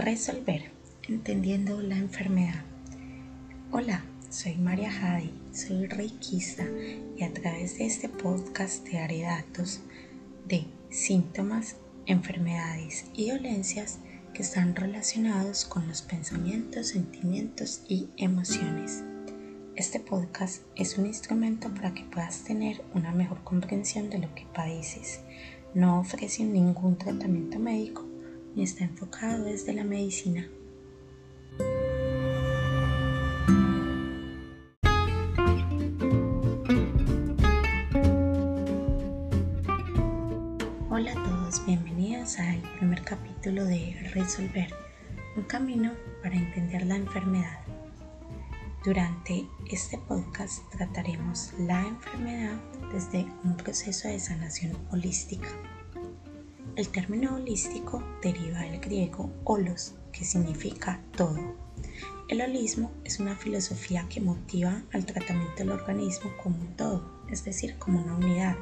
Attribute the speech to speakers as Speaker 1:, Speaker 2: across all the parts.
Speaker 1: Resolver, entendiendo la enfermedad. Hola, soy María Jadi, soy reikista y a través de este podcast te haré datos de síntomas, enfermedades y dolencias que están relacionados con los pensamientos, sentimientos y emociones. Este podcast es un instrumento para que puedas tener una mejor comprensión de lo que padeces. No ofrece ningún tratamiento médico está enfocado desde la medicina. Hola a todos, bienvenidos al primer capítulo de Resolver, un camino para entender la enfermedad. Durante este podcast trataremos la enfermedad desde un proceso de sanación holística. El término holístico deriva del griego holos, que significa todo. El holismo es una filosofía que motiva al tratamiento del organismo como un todo, es decir, como una unidad,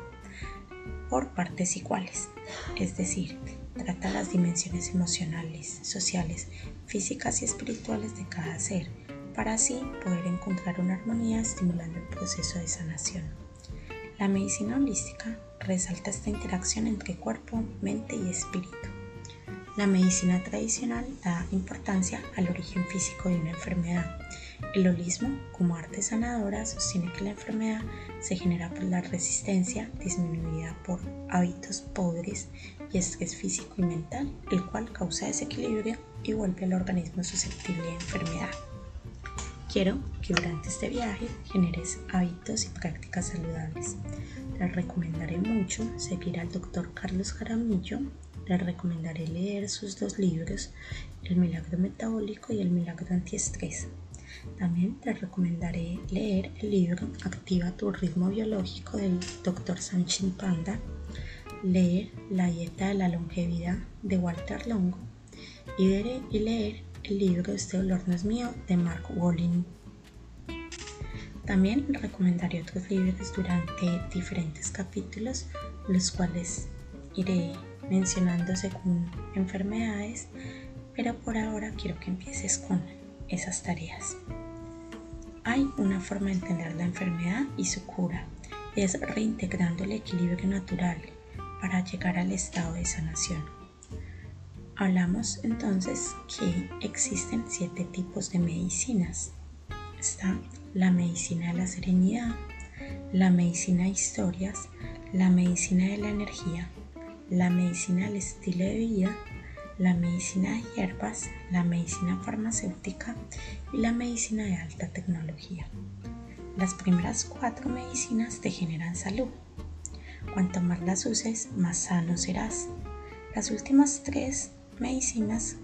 Speaker 1: por partes iguales, es decir, trata las dimensiones emocionales, sociales, físicas y espirituales de cada ser para así poder encontrar una armonía estimulando el proceso de sanación. La medicina holística resalta esta interacción entre cuerpo, mente y espíritu. La medicina tradicional da importancia al origen físico de una enfermedad. El holismo, como arte sanadora, sostiene que la enfermedad se genera por la resistencia disminuida por hábitos pobres y estrés físico y mental, el cual causa desequilibrio y vuelve al organismo susceptible de enfermedad. Quiero que durante este viaje generes hábitos y prácticas saludables. Les recomendaré mucho seguir al doctor Carlos Jaramillo. Les recomendaré leer sus dos libros, El milagro metabólico y El milagro antiestrés. También les recomendaré leer el libro Activa tu ritmo biológico del doctor Sanchin Panda, leer La dieta de la longevidad de Walter Longo y leer el libro Este dolor no es mío de Mark Wolin. También recomendaré otros libros durante diferentes capítulos, los cuales iré mencionando según enfermedades, pero por ahora quiero que empieces con esas tareas. Hay una forma de entender la enfermedad y su cura, es reintegrando el equilibrio natural para llegar al estado de sanación. Hablamos entonces que existen siete tipos de medicinas. Está la medicina de la serenidad, la medicina de historias, la medicina de la energía, la medicina del estilo de vida, la medicina de hierbas, la medicina farmacéutica y la medicina de alta tecnología. Las primeras cuatro medicinas te generan salud. Cuanto más las uses, más sano serás. Las últimas tres medicinas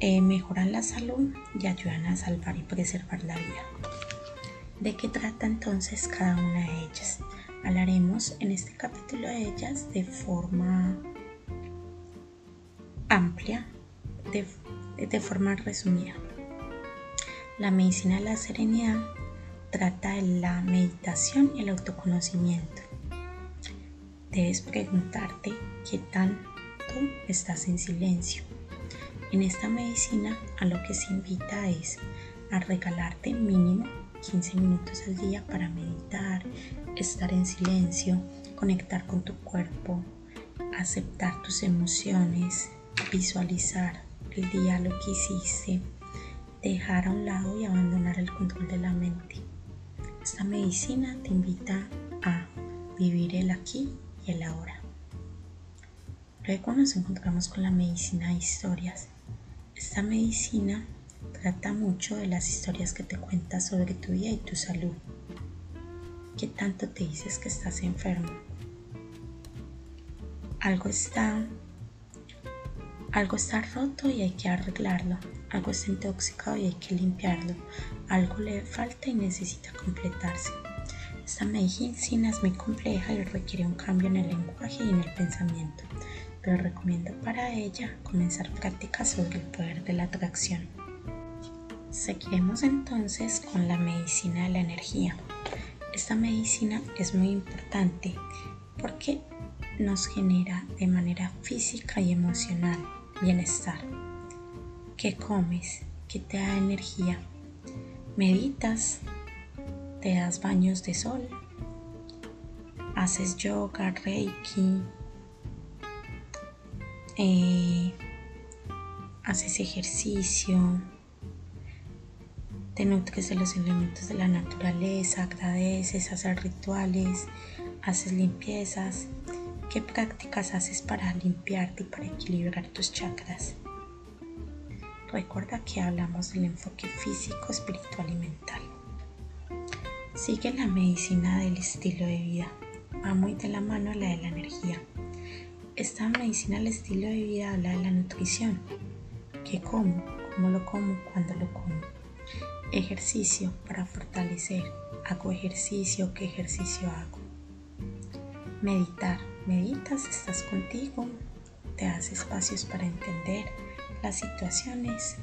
Speaker 1: eh, mejoran la salud y ayudan a salvar y preservar la vida. ¿De qué trata entonces cada una de ellas? Hablaremos en este capítulo de ellas de forma amplia, de, de forma resumida. La medicina de la serenidad trata de la meditación y el autoconocimiento. Debes preguntarte qué tan estás en silencio. En esta medicina a lo que se invita es a regalarte mínimo 15 minutos al día para meditar, estar en silencio, conectar con tu cuerpo, aceptar tus emociones, visualizar el día lo que hiciste, dejar a un lado y abandonar el control de la mente. Esta medicina te invita a vivir el aquí y el ahora. Luego nos encontramos con la medicina de historias. Esta medicina trata mucho de las historias que te cuentas sobre tu vida y tu salud. ¿Qué tanto te dices que estás enfermo? Algo está algo está roto y hay que arreglarlo. Algo está intoxicado y hay que limpiarlo. Algo le falta y necesita completarse. Esta medicina es muy compleja y requiere un cambio en el lenguaje y en el pensamiento recomiendo para ella comenzar prácticas sobre el poder de la atracción. Seguiremos entonces con la medicina de la energía. Esta medicina es muy importante porque nos genera de manera física y emocional bienestar. ¿Qué comes? ¿Qué te da energía? ¿Meditas? ¿Te das baños de sol? ¿Haces yoga, reiki? Eh, ¿Haces ejercicio? ¿Te nutres de los elementos de la naturaleza? ¿Agradeces? ¿Haces rituales? ¿Haces limpiezas? ¿Qué prácticas haces para limpiarte y para equilibrar tus chakras? Recuerda que hablamos del enfoque físico, espiritual y mental. Sigue la medicina del estilo de vida. Va muy de la mano la de la energía. Esta medicina del estilo de vida habla de la nutrición. ¿Qué como? ¿Cómo lo como? ¿Cuándo lo como? Ejercicio para fortalecer. ¿Hago ejercicio? ¿Qué ejercicio hago? Meditar. Meditas, estás contigo, te das espacios para entender las situaciones,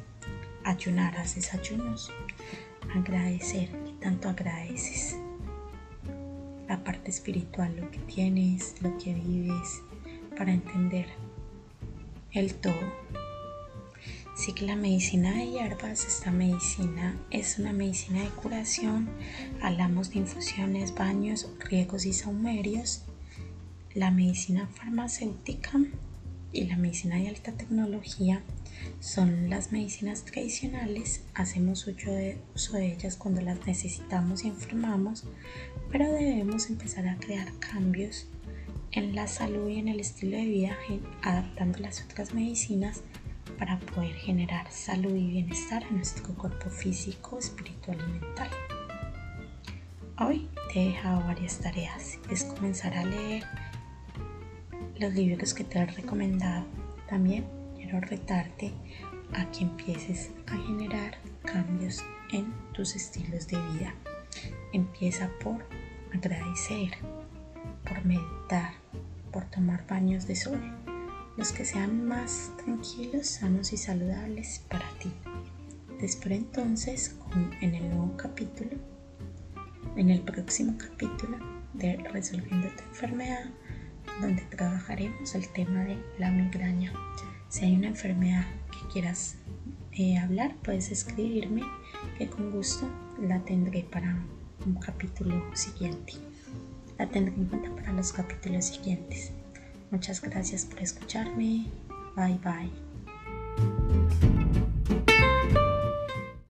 Speaker 1: ayunar, haces ayunos, agradecer, ¿qué tanto agradeces? La parte espiritual, lo que tienes, lo que vives, para entender el todo. Sí que la medicina de hierbas, esta medicina es una medicina de curación, hablamos de infusiones, baños, riegos y saumerios. La medicina farmacéutica y la medicina de alta tecnología son las medicinas tradicionales, hacemos uso de, ellas cuando las necesitamos y enfermamos, pero debemos empezar a crear cambios en la salud y en el estilo de vida adaptando las otras medicinas para poder generar salud y bienestar en nuestro cuerpo físico, espiritual y mental. Hoy te he dejado varias tareas. Es comenzar a leer los libros que te he recomendado. También quiero retarte a que empieces a generar cambios en tus estilos de vida. Empieza por agradecer, por meditar, por tomar baños de sol, los que sean más tranquilos, sanos y saludables para ti. Te espero entonces en el nuevo capítulo, en el próximo capítulo de Resolviendo tu enfermedad, donde trabajaremos el tema de la migraña. Si hay una enfermedad que quieras eh, hablar, puedes escribirme que con gusto la tendré para un capítulo siguiente. La tendré en cuenta para los capítulos siguientes. Muchas gracias por escucharme. Bye bye.